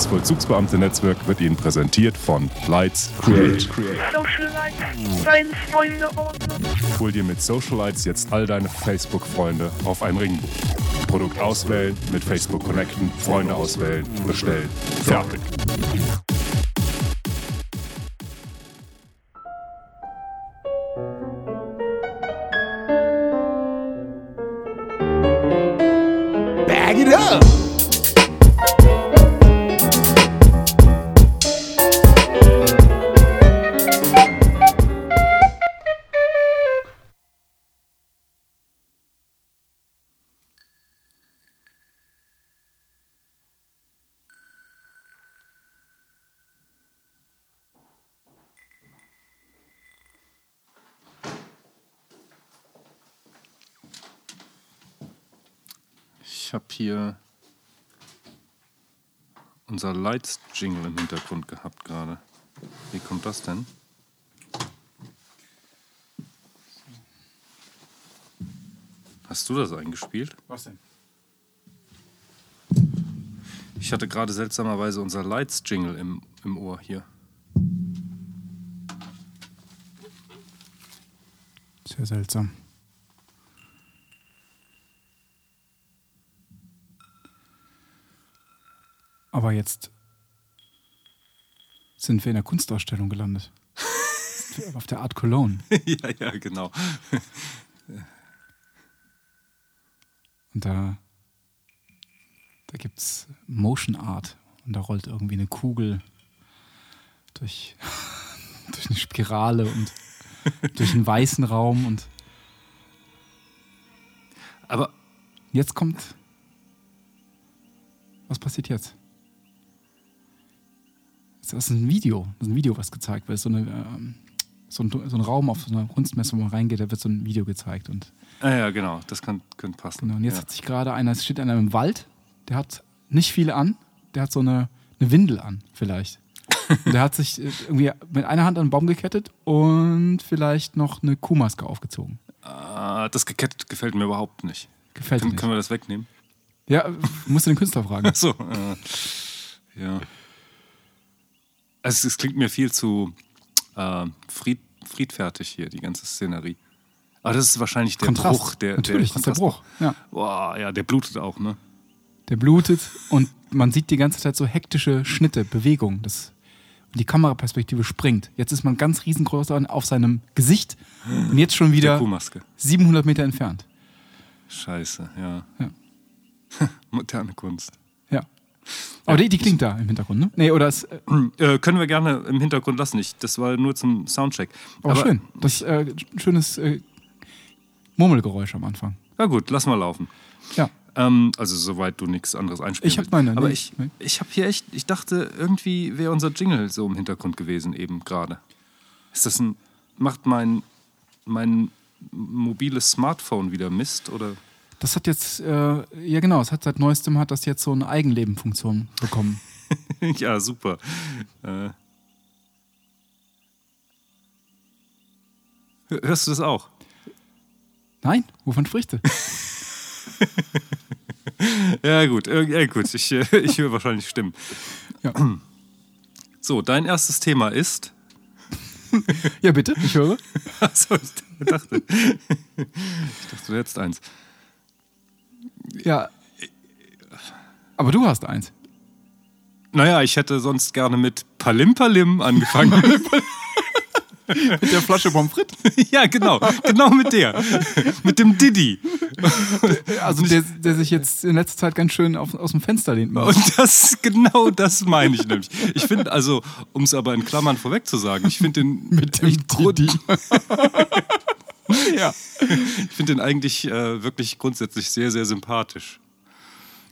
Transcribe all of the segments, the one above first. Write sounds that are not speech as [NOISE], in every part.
Das Vollzugsbeamte-Netzwerk wird Ihnen präsentiert von Lights Create. Hol dir mit Socialites jetzt all deine Facebook-Freunde auf ein Ringbuch. Produkt auswählen, mit Facebook connecten, Freunde auswählen, bestellen. Fertig. Ich habe hier unser Lights-Jingle im Hintergrund gehabt gerade. Wie kommt das denn? Hast du das eingespielt? Was denn? Ich hatte gerade seltsamerweise unser Lights-Jingle im, im Ohr hier. Sehr seltsam. Aber jetzt sind wir in der Kunstausstellung gelandet. [LAUGHS] Auf der Art Cologne. ja, ja, genau. Und da, da gibt es Motion Art. Und da rollt irgendwie eine Kugel durch, [LAUGHS] durch eine Spirale und durch einen weißen Raum. Und Aber jetzt kommt. Was passiert jetzt? Das ist ein Video. Das ist ein Video, was gezeigt wird. So, eine, ähm, so, ein, so ein Raum auf so einer Kunstmesse, wo man reingeht, da wird so ein Video gezeigt. Und ah, ja, genau, das kann, könnte passen. Genau, und jetzt ja. hat sich gerade einer, es steht einer im Wald, der hat nicht viel an, der hat so eine, eine Windel an, vielleicht. Und [LAUGHS] der hat sich äh, irgendwie mit einer Hand an den Baum gekettet und vielleicht noch eine Kuhmaske aufgezogen. Ah, das gekettet gefällt mir überhaupt nicht. Gefällt Können, mir können wir das wegnehmen? Ja, musst du den Künstler fragen. [LAUGHS] Achso. Äh, ja. Also, es klingt mir viel zu äh, fried, friedfertig hier, die ganze Szenerie. Aber das ist wahrscheinlich der Kontrast. Bruch. Der, Natürlich, ist der Bruch. Ja. Boah, ja, der blutet auch, ne? Der blutet und man sieht die ganze Zeit so hektische Schnitte, Bewegungen. Das, und die Kameraperspektive springt. Jetzt ist man ganz riesengroß auf seinem Gesicht und jetzt schon Der wieder Kuhmaske. 700 Meter entfernt. Scheiße, ja. Ja. [LAUGHS] Moderne Kunst. Aber die, die klingt da im Hintergrund, ne? Nee, oder ist. Äh, Äh, können wir gerne im Hintergrund lassen. Ich, das war nur zum Soundcheck. oh, schön. Das äh, ein schönes äh, Murmelgeräusch am Anfang. Na gut, lass mal laufen. Ja. Ähm, also soweit du nichts anderes einspielst. Ich hab meine, Aber nee, ich, nee. ich habe hier echt, ich dachte, irgendwie wäre unser Jingle so im Hintergrund gewesen eben gerade. Ist das ein, macht mein, mein mobiles Smartphone wieder Mist oder? Das hat jetzt, äh, ja genau, es hat seit neuestem hat das jetzt so eine Eigenlebenfunktion bekommen. [LAUGHS] ja, super. Äh. Hör- Hörst du das auch? Nein? Wovon sprichst du? [LAUGHS] Ja, gut, äh, ja, gut. Ich, äh, [LAUGHS] ich höre wahrscheinlich Stimmen. Ja. [CLEARS THROAT] So, dein erstes Thema ist. ja, bitte, ich höre. Achso, ich dachte. Ich dachte, du hättest eins. Ja. Aber du hast eins. Naja, ich hätte sonst gerne mit Palim Palim angefangen. [LAUGHS] [LAUGHS] Mit der Flasche Pommes frites. [LAUGHS] ja, genau. Genau mit der. mit dem Diddy. Also der, der sich jetzt in letzter Zeit ganz schön auf, aus dem Fenster lehnt. Mal. Und das, genau das meine ich nämlich. Ich finde, also, um es aber in Klammern vorweg zu sagen, ich finde den. Mit dem Didi. Ja. [LAUGHS] Ich finde den eigentlich äh, wirklich grundsätzlich sehr, sehr sympathisch.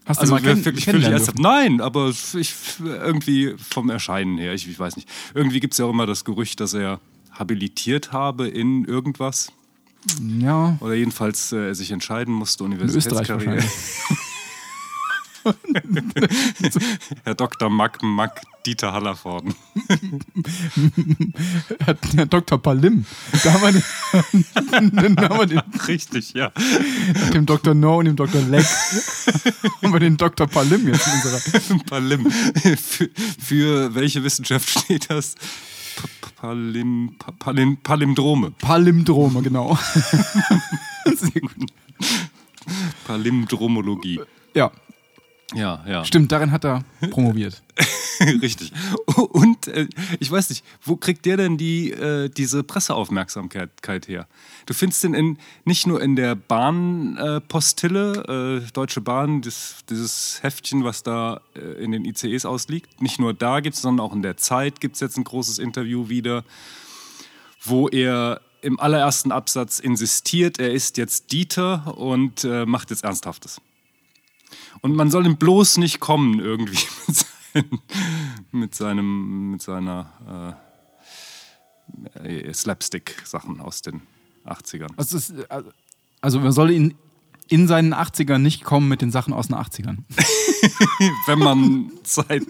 Hast Also du mal kenn wirklich ernsthaft. Nein, aber ich irgendwie vom Erscheinen her, ich, ich weiß nicht. Irgendwie gibt es ja auch immer das Gerücht, dass er habilitiert habe in irgendwas. Ja, Oder jedenfalls äh, er sich entscheiden musste, Universitätskarriere. [LAUGHS] Herr Dr. Mack Mack Dieter Hallervorden. Der Dr. Palim. Da haben wir den, [LAUGHS] dann haben wir den, Richtig, ja. dem Dr. No und dem Dr. Leck. haben wir den Dr. Palim jetzt in unserer. [LAUGHS] Palim. Für, für welche Wissenschaft steht das? Pa- Palim, Pa- Palim, Palindrome. Palindrome, genau. Sehr gut. Palindromologie. Ja, Ja, ja. stimmt, darin hat er promoviert. [LAUGHS] Richtig. Und äh, ich weiß nicht, wo kriegt der denn die, äh, diese Presseaufmerksamkeit her? Du findest den in, nicht nur in der Bahnpostille, äh, Deutsche Bahn, das, dieses Heftchen, was da äh, in den ICEs ausliegt. Nicht nur da gibt es, sondern auch in der Zeit gibt es jetzt ein großes Interview wieder, wo er im allerersten Absatz insistiert, er ist jetzt Dieter und äh, macht jetzt Ernsthaftes. Und man soll ihm bloß nicht kommen irgendwie [LAUGHS] [LAUGHS] mit, seinem, mit seiner äh, Slapstick-Sachen aus den 80ern. Also, ist, äh, also man soll in, in seinen 80ern nicht kommen mit den Sachen aus den 80ern. [LAUGHS] Wenn man Zeit,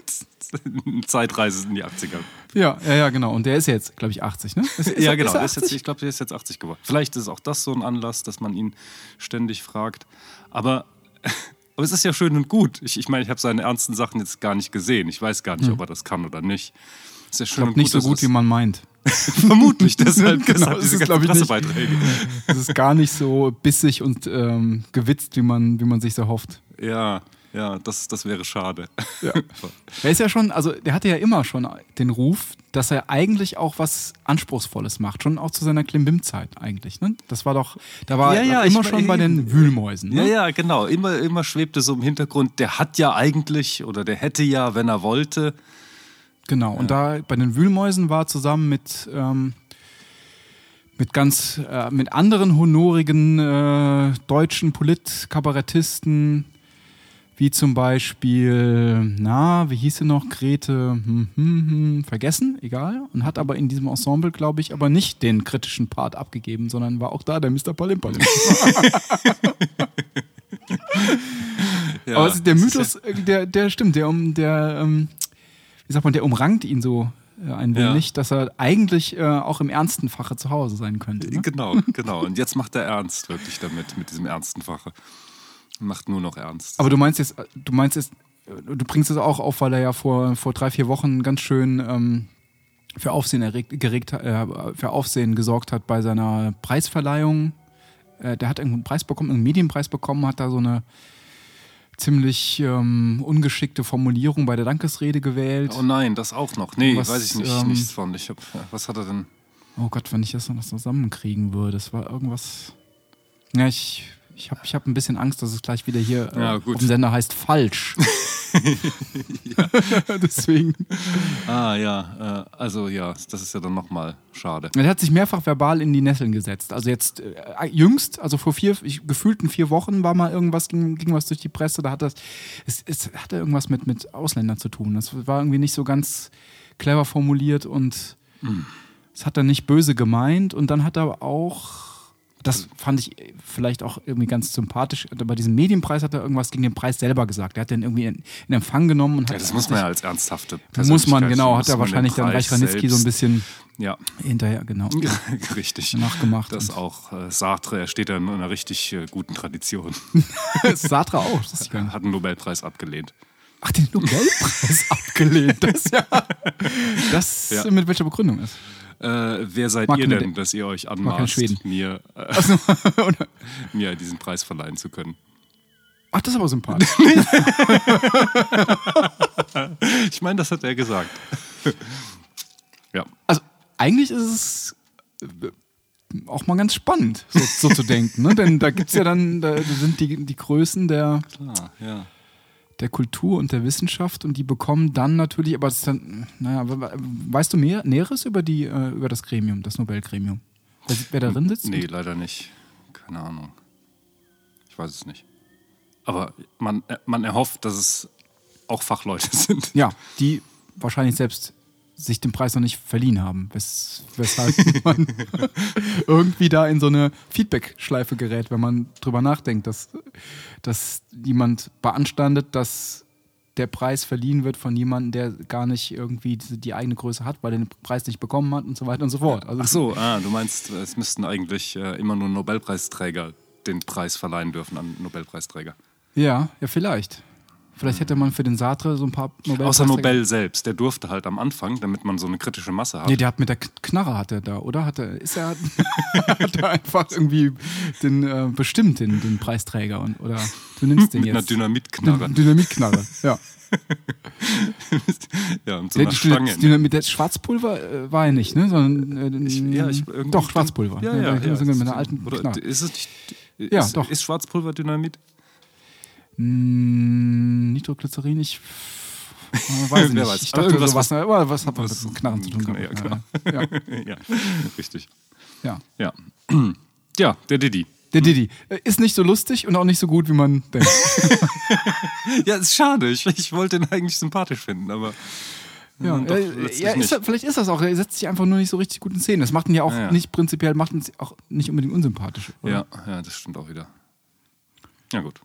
Zeitreise in die 80er. Ja, ja, ja, genau. Und der ist jetzt, glaube ich, 80, ne? Ist, ist ja, er- genau. Ist jetzt, 80? ich glaube, der ist jetzt 80 geworden. Vielleicht ist auch das so ein Anlass, dass man ihn ständig fragt. Aber, aber es ist ja schön und gut. Ich, ich meine, ich habe seine ernsten Sachen jetzt gar nicht gesehen. Ich weiß gar nicht, ob er das kann oder nicht. Ist ja schön Ich glaube und nicht so gut, es- wie man meint. [LAUGHS] Vermutlich, [LAUGHS] deshalb Genau, das diese ist, ganzen glaub ich, nicht. [LAUGHS] Es ist gar nicht so bissig und ähm, gewitzt, wie man, wie man sich so hofft. Ja, ja, das, das wäre schade. Ja. [LAUGHS] Er ist ja schon, also der hatte ja immer schon den Ruf, dass er eigentlich auch was Anspruchsvolles macht. Schon auch zu seiner Klimbim-Zeit eigentlich. Ne? Das war doch, da war Ja, ja, er immer schon bei den Wühlmäusen. Ja, Ne? ja, genau. Immer, immer schwebte so im Hintergrund, der hat ja eigentlich oder der hätte ja, wenn er wollte. Genau. Und da bei den Wühlmäusen war zusammen mit, ähm, mit ganz, äh, mit anderen honorigen äh, deutschen Politkabarettisten, wie zum Beispiel, na, wie hieß sie noch, Grete, hm, hm, hm, vergessen, egal. Und hat aber in diesem Ensemble, glaube ich, aber nicht den kritischen Part abgegeben, sondern war auch da der Mr. Palim Palim. [LAUGHS] Ja, aber ist der Mythos, äh, der, der stimmt, der um, der, ähm, wie sagt man, der umrankt ihn so äh, ein Ja. wenig, dass er eigentlich äh, auch im ernsten Fache zu Hause sein könnte. Ja, Ne? genau, genau. Und jetzt macht er ernst wirklich damit, mit diesem ernsten Fache. Macht nur noch ernst. Aber du meinst jetzt, du meinst jetzt, äh, du bringst es auch auf, weil er ja vor, vor drei, vier Wochen ganz schön ähm, für Aufsehen erregt, geregt, äh, für Aufsehen gesorgt hat bei seiner Preisverleihung. Äh, der hat irgendeinen Preis bekommen, einen Medienpreis bekommen, hat da so eine ziemlich ähm, ungeschickte Formulierung bei der Dankesrede gewählt. oh nein, das auch noch. Nee, Was, weiß ich nicht, ähm, nichts von. Ich hab, was hat er denn? Oh Gott, wenn ich das noch zusammenkriegen würde. Das war irgendwas. Ja, ich, ich habe ich hab ein bisschen Angst, dass es gleich wieder hier äh, Ja, auf dem Sender heißt falsch. [LAUGHS] [LAUGHS] Deswegen. Ah ja, äh, also ja, das ist ja dann nochmal schade. Er hat sich mehrfach verbal in die Nesseln gesetzt. Also jetzt äh, jüngst, also vor vier, ich, gefühlten vier Wochen war mal irgendwas, ging, ging was durch die Presse, da hat das, es, es hatte irgendwas mit, mit Ausländern zu tun. Das war irgendwie nicht so ganz clever formuliert und es hat er nicht böse gemeint und dann hat er auch, das fand ich vielleicht auch irgendwie ganz sympathisch, bei diesem Medienpreis hat er irgendwas gegen den Preis selber gesagt. Er hat den irgendwie in, in Empfang genommen und hat Ja, das muss man ja als ernsthafte muss man, Persönlichkeit- genau, muss hat er wahrscheinlich dann Reich Ranitzky so ein bisschen Ja, hinterher, genau. [LAUGHS] richtig. Nachgemacht Das auch äh, Sartre, er steht da in einer richtig äh, guten Tradition. [LAUGHS] Sartre auch, das. Hat einen Nobelpreis abgelehnt. Ach, den Nobelpreis [LAUGHS] abgelehnt. Das ja. Das Ja. mit welcher Begründung ist? Äh, wer seid Mag ihr denn, De- dass ihr euch anmaßt, mir, äh, [LAUGHS] oder? mir diesen Preis verleihen zu können? Ach, das ist aber sympathisch. [LAUGHS] [LAUGHS] Ich meine, das hat er gesagt. ja. Also, eigentlich ist es äh, auch mal ganz spannend, so, so zu denken. Ne? Denn da gibt es ja dann, da sind die, die Größen der, Klar, ja. Der Kultur und der Wissenschaft und die bekommen dann natürlich, aber es ist dann, naja, we- we- weißt du mehr, Näheres über, die, äh, über das Gremium, das Nobelgremium? Wer, wer darin sitzt? Nee, leider nicht. Keine Ahnung. Ich weiß es nicht. Aber man, äh, man erhofft, dass es auch Fachleute [LAUGHS] sind. Ja, die wahrscheinlich selbst sich den Preis noch nicht verliehen haben, wes weshalb [LAUGHS] man irgendwie da in so eine Feedback-Schleife gerät, wenn man drüber nachdenkt, dass, dass jemand beanstandet, dass der Preis verliehen wird von jemandem, der gar nicht irgendwie die, die eigene Größe hat, weil er den Preis nicht bekommen hat und so weiter und so fort. Also Ach so, ah, du meinst, es müssten eigentlich äh, immer nur Nobelpreisträger den Preis verleihen dürfen an Nobelpreisträger. Ja, ja, vielleicht. Vielleicht hätte man für den Sartre so ein paar Nobelpreisträger. Außer Nobel selbst, der durfte halt am Anfang, damit man so eine kritische Masse hat. Nee, der hat mit der Knarre hat er da, oder? Hat er, ist er, [LAUGHS] hat er einfach irgendwie den, äh, bestimmt den, den Preisträger und, oder du nimmst den mit einer jetzt. Dynamitknarre. Eine Dynamitknarre, ja. [LAUGHS] ja, und so Der, einer Stange. die, mit der Schwarzpulver äh, war er nicht, ne? Sondern, äh, Ich, ja, ich, doch, Schwarzpulver. Ja, ja, mit ja. einer alten Oder Knarre. ist es nicht. Ist, Ja, doch. Ist Schwarzpulver Dynamit? Mm, Nitroglycerin, ich äh, weiß [LAUGHS] Wer nicht. weiß. Ich dachte irgendwas, sowas, aber was hat man was- mit Knarren zu tun Ja, gehabt? klar. Ja, [LAUGHS] ja, richtig. ja. Ja. [CLEARS THROAT] Ja, der Diddy. Der Diddy. Äh, Ist nicht so lustig und auch nicht so gut, wie man denkt. [LAUGHS] Ja, ist schade. Ich, ich wollte ihn eigentlich sympathisch finden, aber. Ja, Hm, doch, äh, ja ist, vielleicht ist das auch. Er setzt sich einfach nur nicht so richtig gut in Szene. Das macht ihn ja auch Ja, ja. nicht prinzipiell, macht ihn auch nicht unbedingt unsympathisch. Oder? Ja, ja, das stimmt auch wieder. Ja, gut.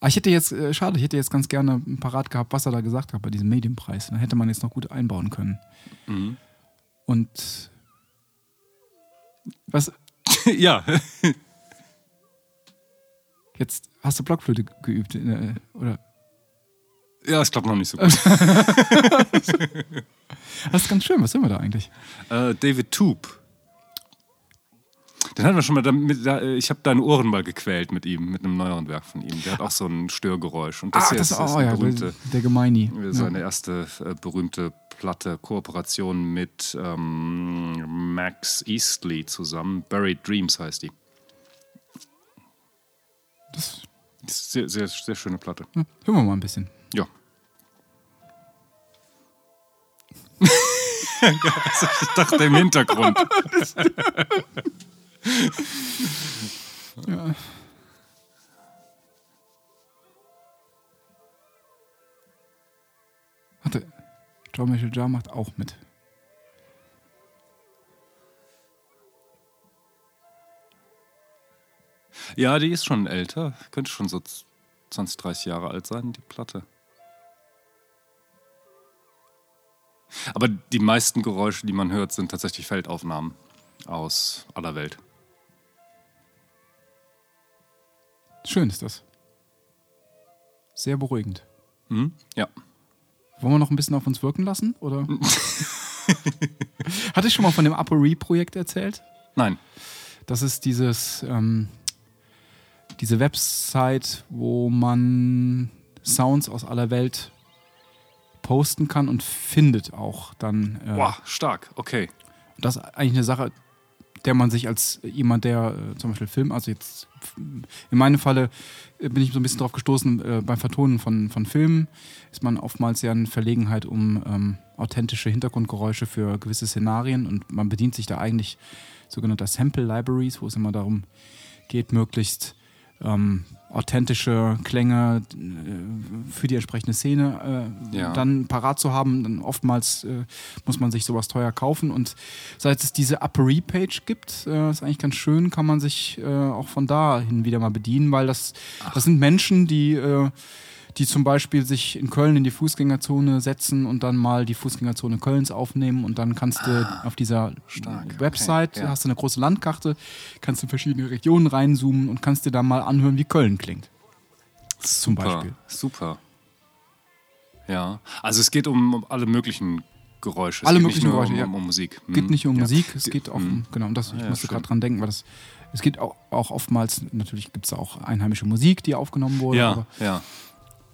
Aber ich hätte jetzt, äh, schade, ich hätte jetzt ganz gerne parat gehabt, was er da gesagt hat bei diesem Medienpreis. Da hätte man jetzt noch gut einbauen können. Mhm. Und was, [LAUGHS] ja. jetzt hast du Blockflöte ge- geübt, äh, oder? Ja, ich glaube noch nicht so gut. [LAUGHS] Das ist ganz schön, was sind wir da eigentlich? äh, David Toop. Den hatten wir schon mal damit, da, äh, ich habe deine Ohren mal gequält mit ihm, mit einem neueren Werk von ihm. Der hat auch so ein Störgeräusch. Und das, hier ist, ist oh ja, berühmte, der, Gemeini. seine erste äh, berühmte Platte, Kooperation mit ähm, Max Eastley zusammen. Buried Dreams heißt die. Das, Das ist sehr, sehr, sehr schöne Platte. ja, hören wir mal ein bisschen. Ja. [LAUGHS] [LAUGHS] ich dachte im Hintergrund. [LAUGHS] Ja. Warte, John Michael Jar macht auch mit. Ja, die ist schon älter. Könnte schon so 20, 30 Jahre alt sein, die Platte. Aber die meisten Geräusche, die man hört, sind tatsächlich Feldaufnahmen aus aller Welt. Schön ist das. Sehr beruhigend. Hm? Ja. Wollen wir noch ein bisschen auf uns wirken lassen? Oder? [LAUGHS] Hatte ich schon mal von dem ApoRe-Projekt erzählt? Nein. Das ist dieses, ähm, diese Website, wo man Sounds aus aller Welt posten kann und findet auch dann. Äh, Boah, stark. Okay. Das ist eigentlich eine Sache, der man sich als jemand, der äh, zum Beispiel Film, also jetzt in meinem Falle äh, bin ich so ein bisschen drauf gestoßen, äh, beim Vertonen von, von Filmen ist man oftmals ja in Verlegenheit um ähm, authentische Hintergrundgeräusche für gewisse Szenarien und man bedient sich da eigentlich sogenannter Sample Libraries, wo es immer darum geht, möglichst ähm, authentische Klänge äh, für die entsprechende Szene äh, Ja. dann parat zu haben. Dann oftmals äh, muss man sich sowas teuer kaufen. Und seit es diese Uppery-Page gibt, äh, ist eigentlich ganz schön, kann man sich äh, auch von da hin wieder mal bedienen, weil das, das sind Menschen, die, äh, die zum Beispiel sich in Köln in die Fußgängerzone setzen und dann mal die Fußgängerzone Kölns aufnehmen und dann kannst du auf dieser stark. Website, Okay, ja. hast du eine große Landkarte, kannst du in verschiedene Regionen reinzoomen und kannst dir dann mal anhören, wie Köln klingt. Zum Super, Beispiel. Super. Ja. Also es geht um um alle möglichen Geräusche. Es Alle möglichen Geräusche, um, ja. um Musik. Es geht Hm. nicht um Ja. Musik, es Ge- geht auch hm. um, genau, und das, ich ja, musste gerade dran denken, weil das, es geht auch, auch oftmals, natürlich gibt es auch einheimische Musik, die aufgenommen wurde. Ja, Aber, ja.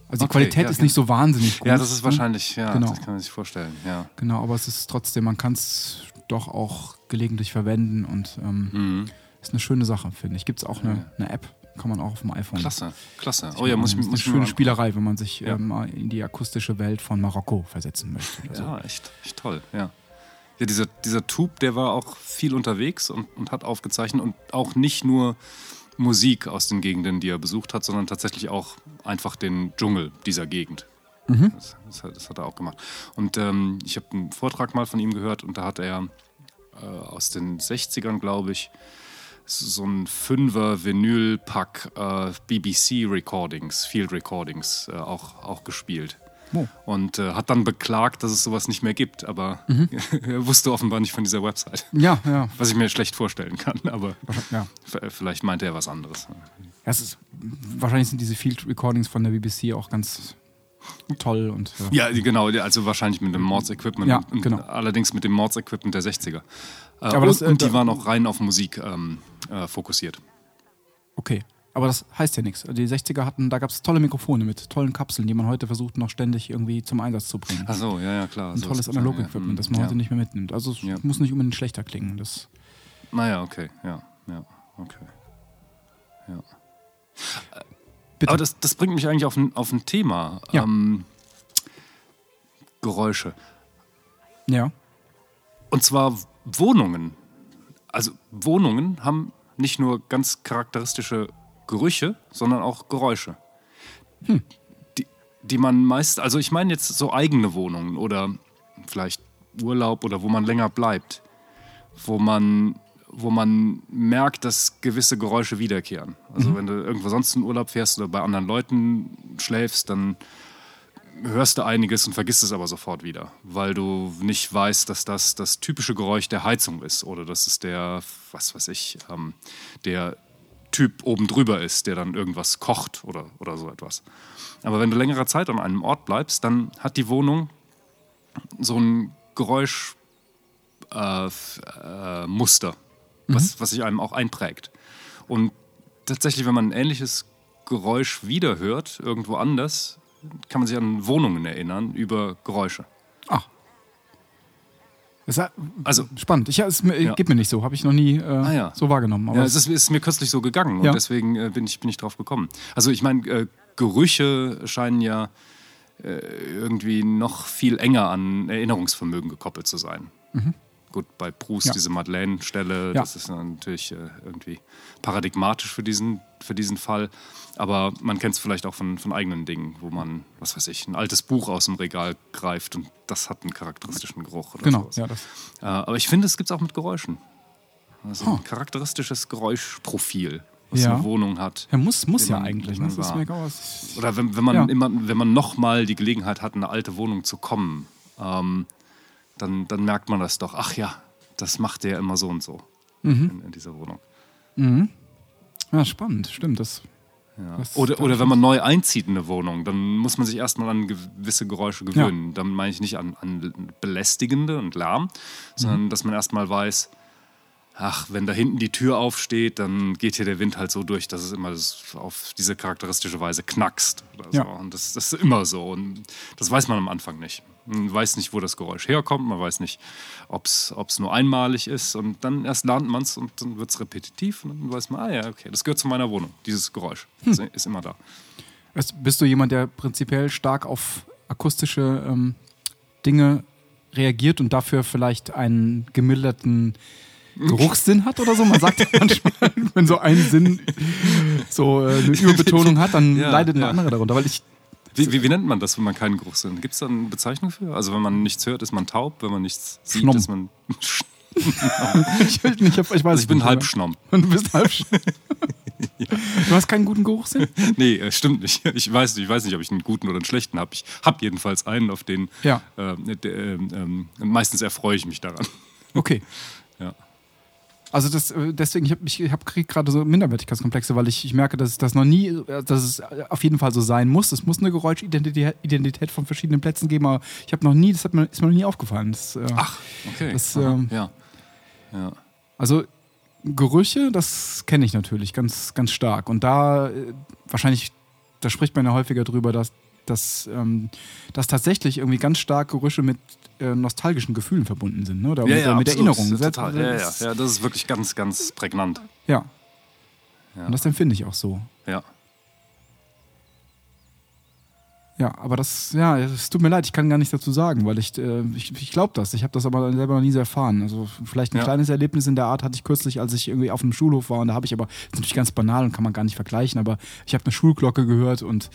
Also die Okay, Qualität ja, ist ja. nicht so wahnsinnig gut. Ja, das ist ne? wahrscheinlich, ja, Genau. das kann man sich vorstellen, ja. Genau, aber es ist trotzdem, man kann es doch auch gelegentlich verwenden und ähm, Mhm. ist eine schöne Sache, finde ich. Gibt es auch eine, eine App, kann man auch auf dem iPhone. Klasse, klasse. Oh ja, muss ich, muss eine ich mir schöne Spielerei, wenn man sich Ja. ähm, mal in die akustische Welt von Marokko versetzen möchte. so. Ja, echt, echt toll, ja. Ja, dieser, dieser Tube, der war auch viel unterwegs und, und hat aufgezeichnet und auch nicht nur Musik aus den Gegenden, die er besucht hat, sondern tatsächlich auch einfach den Dschungel dieser Gegend. Das, das, hat, das hat er auch gemacht. Und ähm, ich habe einen Vortrag mal von ihm gehört und da hat er äh, aus den 60ern, glaube ich, so ein Fünfer Vinyl-Pack äh, BBC Recordings, Field Recordings äh, auch, auch gespielt. Oh. Und äh, hat dann beklagt, dass es sowas nicht mehr gibt, aber Mhm. [LAUGHS] er wusste offenbar nicht von dieser Website. Ja, ja. Was ich mir schlecht vorstellen kann, aber ja. [LAUGHS] vielleicht meinte er was anderes. Ja, es ist, wahrscheinlich sind diese Field Recordings von der BBC auch ganz toll und äh, Ja, genau, also wahrscheinlich mit dem Mords-Equipment. Ja, genau. Allerdings mit dem Mords-Equipment der 60er. Äh, und, das, äh, und die waren auch rein auf Musik ähm, äh, fokussiert. okay. Aber das heißt ja nichts. Die 60er hatten, da gab es tolle Mikrofone mit tollen Kapseln, die man heute versucht noch ständig irgendwie zum Einsatz zu bringen. Ach so, ja, ja, klar. Ein so tolles Analog-Equipment, ja, das man ja. heute nicht mehr mitnimmt. Also es Ja. muss nicht unbedingt schlechter klingen. Das, Naja, okay, ja, ja, okay. Ja. Bitte. Aber das, das bringt mich eigentlich auf ein, auf ein Thema. Ja. Ähm, Geräusche. ja. Und zwar Wohnungen. Also Wohnungen haben nicht nur ganz charakteristische Gerüche, sondern auch Geräusche. Die, die man meist, also ich meine jetzt so eigene Wohnungen oder vielleicht Urlaub oder wo man länger bleibt, wo man, wo man merkt, dass gewisse Geräusche wiederkehren. Also wenn du irgendwo sonst in Urlaub fährst oder bei anderen Leuten schläfst, dann hörst du einiges und vergisst es aber sofort wieder, weil du nicht weißt, dass das das typische Geräusch der Heizung ist oder dass es der, was weiß ich, ähm, der Typ oben drüber ist, der dann irgendwas kocht oder, oder so etwas. Aber wenn du längere Zeit an einem Ort bleibst, dann hat die Wohnung so ein Geräuschmuster, äh, äh, was, was sich einem auch einprägt. Und tatsächlich, wenn man ein ähnliches Geräusch wiederhört, irgendwo anders, kann man sich an Wohnungen erinnern über Geräusche. Ach. Ist Also, spannend. Ich, ja, es Ja. geht mir nicht so. Habe ich noch nie äh, ja. so wahrgenommen. Aber ja, es ist, ist mir kürzlich so gegangen und deswegen äh, bin, ich, bin ich drauf gekommen. Also ich meine, äh, Gerüche scheinen ja äh, irgendwie noch viel enger an Erinnerungsvermögen gekoppelt zu sein. Gut, bei Proust. Ja. diese Madeleine-Stelle, Ja. das ist natürlich äh, irgendwie paradigmatisch für diesen, für diesen Fall. Aber man kennt es vielleicht auch von, von eigenen Dingen, wo man, was weiß ich, ein altes Buch aus dem Regal greift und das hat einen charakteristischen Geruch. Genau, sowas. ja, das. Äh, aber ich finde, es gibt es auch mit Geräuschen. Also Huh. ein charakteristisches Geräuschprofil, was Ja. eine Wohnung hat. Ja, muss, muss ja eigentlich. Ne? Das ist was- Oder wenn, wenn man Ja. immer, wenn man nochmal die Gelegenheit hat, in eine alte Wohnung zu kommen, ähm, dann, dann merkt man das doch. Ach ja, das macht der immer so und so Mhm. in, in dieser Wohnung. Ja, spannend, stimmt. Das, Ja. Das- Oder, oder wenn man neu einzieht in eine Wohnung, dann muss man sich erstmal an gewisse Geräusche gewöhnen. Dann meine ich nicht an, an belästigende und Lärm, sondern Mhm. dass man erstmal weiß, ach, wenn da hinten die Tür aufsteht, dann geht hier der Wind halt so durch, dass es immer auf diese charakteristische Weise knackst. So. Ja. Und das, das ist immer so. Und das weiß man am Anfang nicht. Man weiß nicht, wo das Geräusch herkommt, man weiß nicht, ob es nur einmalig ist. Und dann erst lernt man es und dann wird es repetitiv und dann weiß man, ah ja, okay, das gehört zu meiner Wohnung. Dieses Geräusch ist, ist immer da. Bist du jemand, der prinzipiell stark auf akustische ähm, Dinge reagiert und dafür vielleicht einen gemilderten Geruchssinn hat oder so? Man sagt ja manchmal, [LAUGHS] wenn so ein Sinn so äh, eine Überbetonung hat, dann Ja, leidet ein ja. anderer darunter. Weil ich, Wie, wie, wie nennt man das, wenn man keinen Geruchssinn? Gibt es da eine Bezeichnung für? Also wenn man nichts hört, ist man taub, wenn man nichts sieht, Schnomm. ist man... [LAUGHS] ich, will nicht, ich weiß Also ich bin halb Schnomm. [LAUGHS] Du bist halb. Du hast keinen guten Geruchssinn? [LAUGHS] Nee, äh, stimmt nicht. Ich weiß, nicht- ich weiß nicht, ob ich einen guten oder einen schlechten habe. Ich habe jedenfalls einen, auf den Ja. äh, ähm, ähm, meistens erfreue ich mich daran. Okay. Also das, äh, deswegen, ich habe ich hab, gerade so Minderwertigkeitskomplexe, weil ich, ich merke, dass das noch nie, äh, dass es auf jeden Fall so sein muss. Es muss eine Geräuschidentität Identität von verschiedenen Plätzen geben, aber ich habe noch nie, das hat mir, ist mir noch nie aufgefallen. Das, äh, Ach, okay. Das, ähm, ja. ja. Also Gerüche, das kenne ich natürlich ganz, ganz stark. Und da äh, wahrscheinlich, da spricht man ja häufiger drüber, dass, dass, ähm, dass tatsächlich irgendwie ganz stark Gerüche mit äh, nostalgischen Gefühlen verbunden sind, ne? Oder Ja, mit, ja, mit. Erinnerungen. Total. Ja, ja, Das- ja, das ist wirklich ganz, ganz prägnant. ja. Ja. Und das empfinde ich auch so. Ja. Ja, aber das, ja, es tut mir leid, ich kann gar nichts dazu sagen, weil ich, äh, ich, ich glaube das. Ich habe das aber selber noch nie so erfahren. Also vielleicht ein Ja. kleines Erlebnis in der Art hatte ich kürzlich, als ich irgendwie auf einem Schulhof war und da habe ich aber, das ist natürlich ganz banal und kann man gar nicht vergleichen, aber ich habe eine Schulglocke gehört und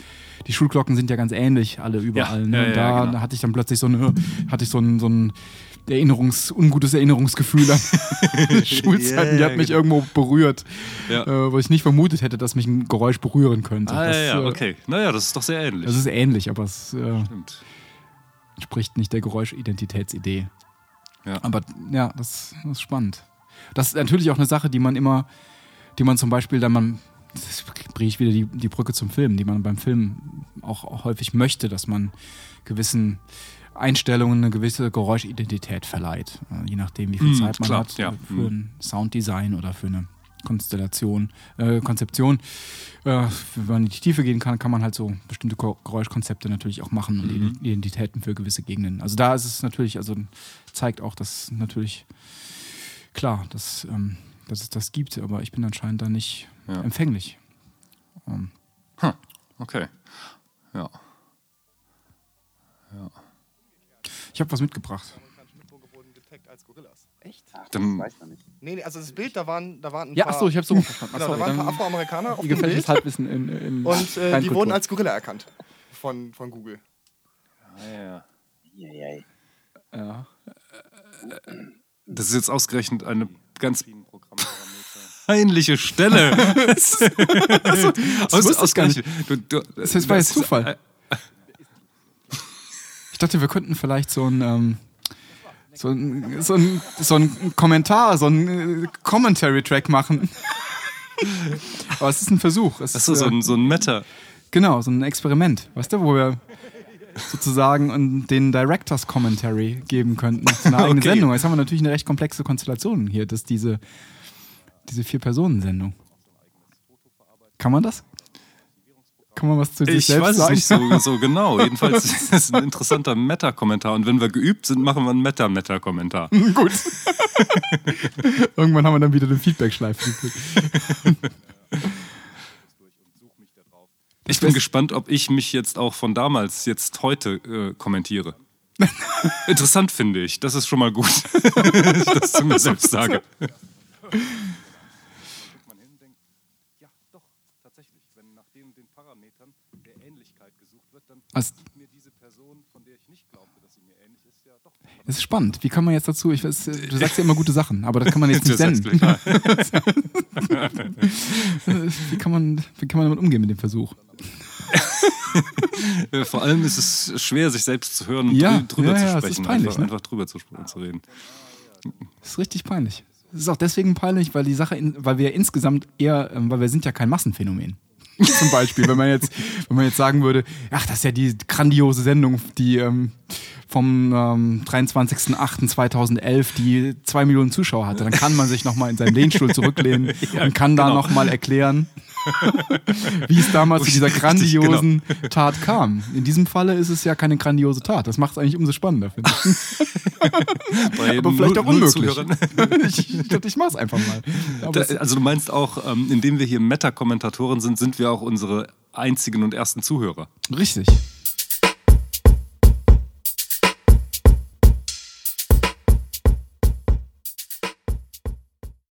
die Schulglocken sind ja ganz ähnlich, alle überall. Ja, ne? ja, und ja, da, genau. hatte ich dann plötzlich so eine, hatte ich so ein, so ein Erinnerungs, ungutes Erinnerungsgefühl an [LAUGHS] Schulzeiten. Die Ja, hat mich genau. irgendwo berührt, äh, wo ich nicht vermutet hätte, dass mich ein Geräusch berühren könnte. Ah, das, ja, ja, äh, okay. Naja, das ist doch sehr ähnlich. das ist ähnlich. Ähnlich, aber es äh, entspricht nicht der Geräuschidentitätsidee. Ja. Aber ja, das, das ist spannend. Das ist natürlich auch eine Sache, die man immer, die man zum Beispiel dann man, das bringe ich wieder die, die Brücke zum Film, die man beim Film auch, auch häufig möchte, dass man gewissen Einstellungen eine gewisse Geräuschidentität verleiht. Äh, Je nachdem, wie viel Mm, Zeit man klar, hat ja. für ein Sounddesign oder für eine Konstellation, äh, Konzeption. Äh, wenn man in die Tiefe gehen kann, kann man halt so bestimmte Ko- Geräuschkonzepte natürlich auch machen und Mhm. Identitäten für gewisse Gegenden. Also da ist es natürlich, also zeigt auch, dass natürlich klar, dass, ähm, dass es das gibt, aber ich bin anscheinend da nicht Ja. empfänglich. Ähm, Huh. Okay. Ja. ich habe was mitgebracht. wurden getaggt als Gorillas. Dann, Weiß man nicht. Nee, nee, also das Bild, da waren, da waren ein Ja, paar, achso, ich habe so verstanden. genau, da waren ein paar Afroamerikaner auf dem Bild Halbwissen in, in [LAUGHS] und äh, die wurden als Gorilla erkannt von, von Google. ja. Eieiei. ja. Das ist jetzt ausgerechnet eine ganz peinliche Stelle. [LAUGHS] Das nicht. Du, du, Das war jetzt Zufall. Ich dachte, wir könnten vielleicht so ein, ähm, so ein, so ein, so ein Kommentar, so ein äh, Commentary-Track machen. [LAUGHS] Aber es ist ein Versuch. Es Achso, ist, so äh, ein, so ein Meta. Genau, so ein Experiment, weißt du, wo wir sozusagen den Directors Commentary geben könnten zu einer [LAUGHS] eigenen Okay. Sendung. Jetzt haben wir natürlich eine recht komplexe Konstellation hier, das ist diese, diese Vier-Personen-Sendung. Kann man das? Kann man was zu sich Ich selbst weiß es sagen? nicht so, so [LAUGHS] genau. Jedenfalls ist es ein interessanter Meta-Kommentar. Und wenn wir geübt sind, machen wir einen Meta-Meta-Kommentar. [LAUGHS] Gut. [LAUGHS] Irgendwann haben wir dann wieder den Feedback-Schleifen. Ich bin gespannt, ob ich mich jetzt auch von damals jetzt heute äh, kommentiere. Interessant finde ich. Das ist schon mal gut, dass ich das zu mir selbst sage. Ja, doch, tatsächlich. Wenn nach den, den Parametern der Ähnlichkeit gesucht wird, dann Also, mir diese Person, von der ich nicht glaubte, dass sie mir ähnlich ist, ja doch. es ist spannend. Wie kann man jetzt dazu, ich weiß, du sagst ja immer gute Sachen, aber das kann man jetzt [LAUGHS] nicht senden. [LAUGHS] Wie kann, man, wie kann man damit umgehen mit dem Versuch? Äh, Vor allem ist es schwer, sich selbst zu hören und Ja, drü- drüber ja, zu ja, es sprechen. ist peinlich, einfach, ne? einfach drüber zu, zu reden. Das ist richtig peinlich. Es ist auch deswegen peinlich, weil die Sache, in, weil wir insgesamt eher, ähm, weil wir sind ja kein Massenphänomen. [LAUGHS] Zum Beispiel, wenn man jetzt, wenn man jetzt sagen würde, ach, das ist ja die grandiose Sendung, die ähm, vom ähm, 23.08.2011, die zwei Millionen Zuschauer hatte, dann kann man sich nochmal in seinen Lehnstuhl zurücklehnen [LAUGHS] und kann da genau. nochmal erklären, wie es damals [LAUGHS] zu dieser grandiosen [LAUGHS] Tat kam. In diesem Falle ist es ja keine grandiose Tat. Das macht es eigentlich umso spannender, finde ich. [LAUGHS] Aber vielleicht auch unmöglich. Ich ich ich mach's einfach mal. Da, es- also du meinst auch, ähm, indem wir hier Meta-Kommentatoren sind, sind wir auch unsere einzigen und ersten Zuhörer. richtig.